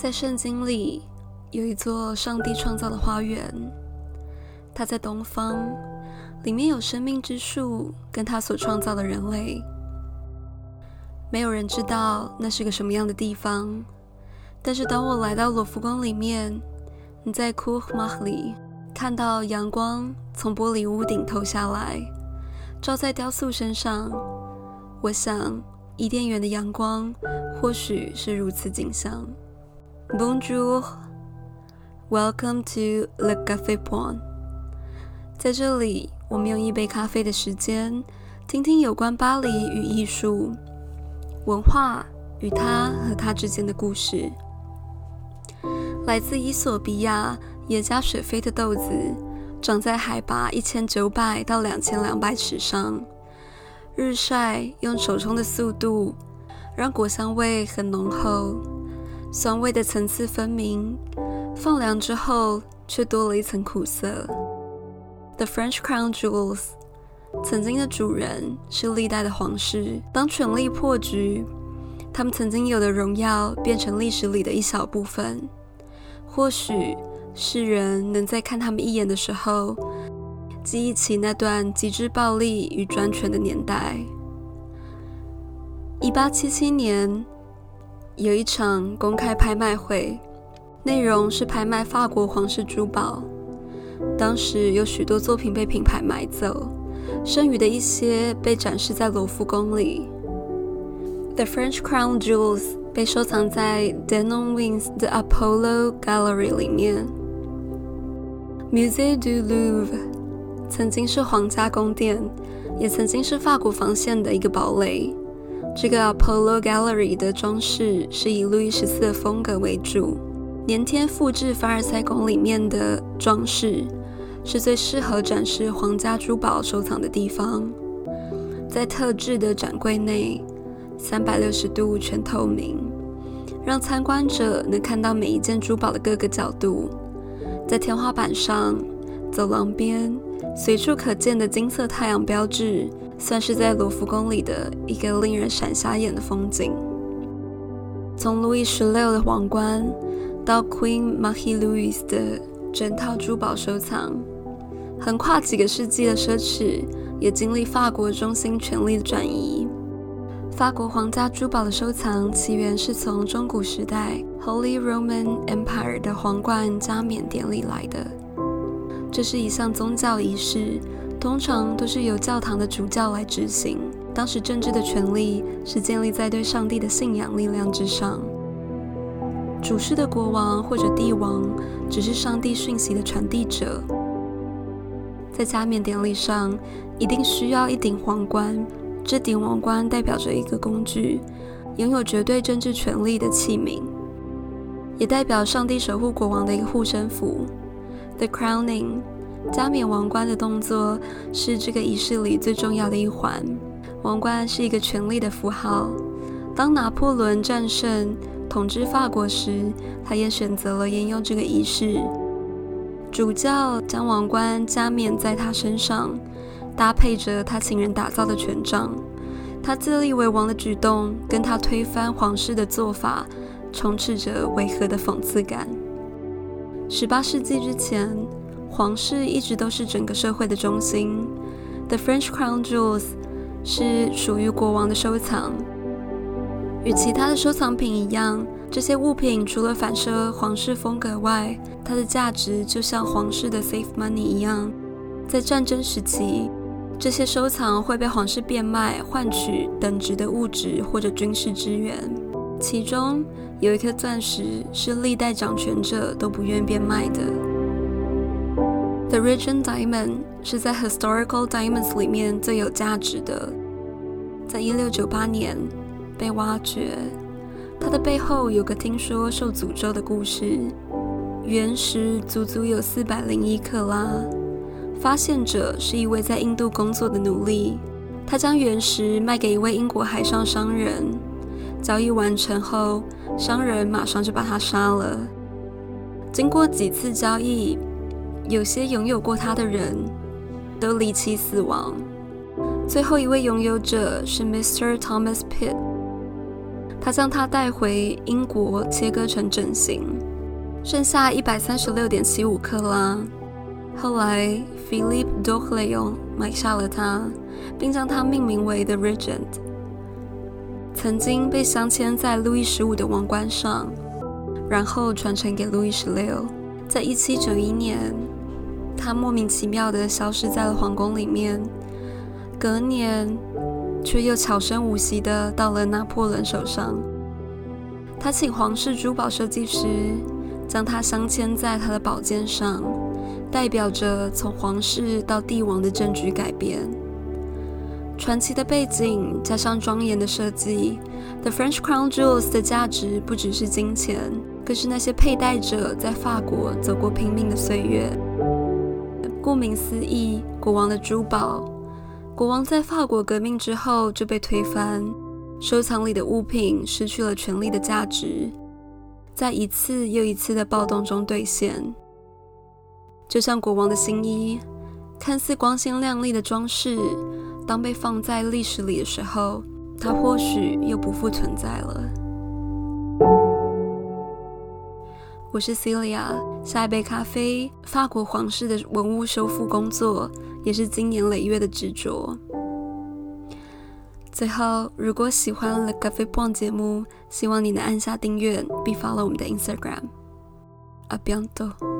在圣经里有一座上帝创造的花园，它在东方，里面有生命之树，跟他所创造的人类。没有人知道那是个什么样的地方，但是当我来到罗浮宫里面，你在库赫马里看到阳光从玻璃屋顶透下来，照在雕塑身上，我想伊甸园的阳光或许是如此景象。Bonjour, welcome to Le Café Point。在这里，我们用一杯咖啡的时间，听听有关巴黎与艺术、文化与它和它之间的故事。来自伊索比亚耶加雪菲的豆子，长在海拔一千九百到两千两百尺上。日晒用手冲的速度，让果香味很浓厚。酸味的层次分明，放凉之后却多了一层苦涩。The French Crown Jewels 曾经的主人是历代的皇室，当权力破局，他们曾经有的荣耀变成历史里的一小部分。或许世人能在看他们一眼的时候，记忆起那段极致暴力与专权的年代。一八七七年。有一场公开拍卖会，内容是拍卖法国皇室珠宝。当时有许多作品被品牌买走，剩余的一些被展示在罗浮宫里。The French Crown Jewels 被收藏在 Denon Wings 的 Apollo Gallery 里面。Musée du Louvre 曾经是皇家宫殿，也曾经是法国防线的一个堡垒。这个 Apollo Gallery 的装饰是以路易十四的风格为主，粘贴复制凡尔赛宫里面的装饰，是最适合展示皇家珠宝收藏的地方。在特制的展柜内，三百六十度全透明，让参观者能看到每一件珠宝的各个角度。在天花板上、走廊边，随处可见的金色太阳标志。算是在卢浮宫里的一个令人闪瞎眼的风景。从路易十六的皇冠到 Queen Marie Louise 的整套珠宝收藏，横跨几个世纪的奢侈，也经历法国中心权力的转移。法国皇家珠宝的收藏起源是从中古时代 Holy Roman Empire 的皇冠加冕典礼来的，这是一项宗教仪式。通常都是由教堂的主教来执行。当时政治的权力是建立在对上帝的信仰力量之上。主事的国王或者帝王只是上帝讯息的传递者。在加冕典礼上，一定需要一顶皇冠。这顶皇冠代表着一个工具，拥有绝对政治权力的器皿，也代表上帝守护国王的一个护身符。The crowning。加冕王冠的动作是这个仪式里最重要的一环。王冠是一个权力的符号。当拿破仑战胜统治法国时，他也选择了沿用这个仪式。主教将王冠加冕在他身上，搭配着他请人打造的权杖。他自立为王的举动，跟他推翻皇室的做法，充斥着违和的讽刺感。十八世纪之前。皇室一直都是整个社会的中心。The French Crown Jewels 是属于国王的收藏。与其他的收藏品一样，这些物品除了反射皇室风格外，它的价值就像皇室的 safe money 一样。在战争时期，这些收藏会被皇室变卖，换取等值的物质或者军事支援。其中有一颗钻石是历代掌权者都不愿变卖的。The Regent Diamond 是在 Historical Diamonds 里面最有价值的，在一六九八年被挖掘。它的背后有个听说受诅咒的故事。原石足足有四百零一克拉，发现者是一位在印度工作的奴隶，他将原石卖给一位英国海上商人。交易完成后，商人马上就把他杀了。经过几次交易。有些拥有过它的人都离奇死亡。最后一位拥有者是 Mr. Thomas Pitt，他将它带回英国切割成整形，剩下一百三十六点七五克拉。后来，Philippe d'Orléans 买下了它，并将它命名为 The Regent。曾经被镶嵌在路易十五的王冠上，然后传承给路易十六。在一七九一年，它莫名其妙地消失在了皇宫里面。隔年，却又悄声无息地到了拿破仑手上。他请皇室珠宝设计师将它镶嵌在他的宝剑上。代表着从皇室到帝王的政局改变，传奇的背景加上庄严的设计，The French Crown Jewels 的价值不只是金钱，更是那些佩戴者在法国走过拼命的岁月。顾名思义，国王的珠宝。国王在法国革命之后就被推翻，收藏里的物品失去了权力的价值，在一次又一次的暴动中兑现。就像国王的新衣，看似光鲜亮丽的装饰，当被放在历史里的时候，它或许又不复存在了。我是 Celia，下一杯咖啡。法国皇室的文物修复工作，也是经年累月的执着。最后，如果喜欢 The Cafe p o n 节目，希望你能按下订阅，并 follow 我们的 Instagram。A bientôt。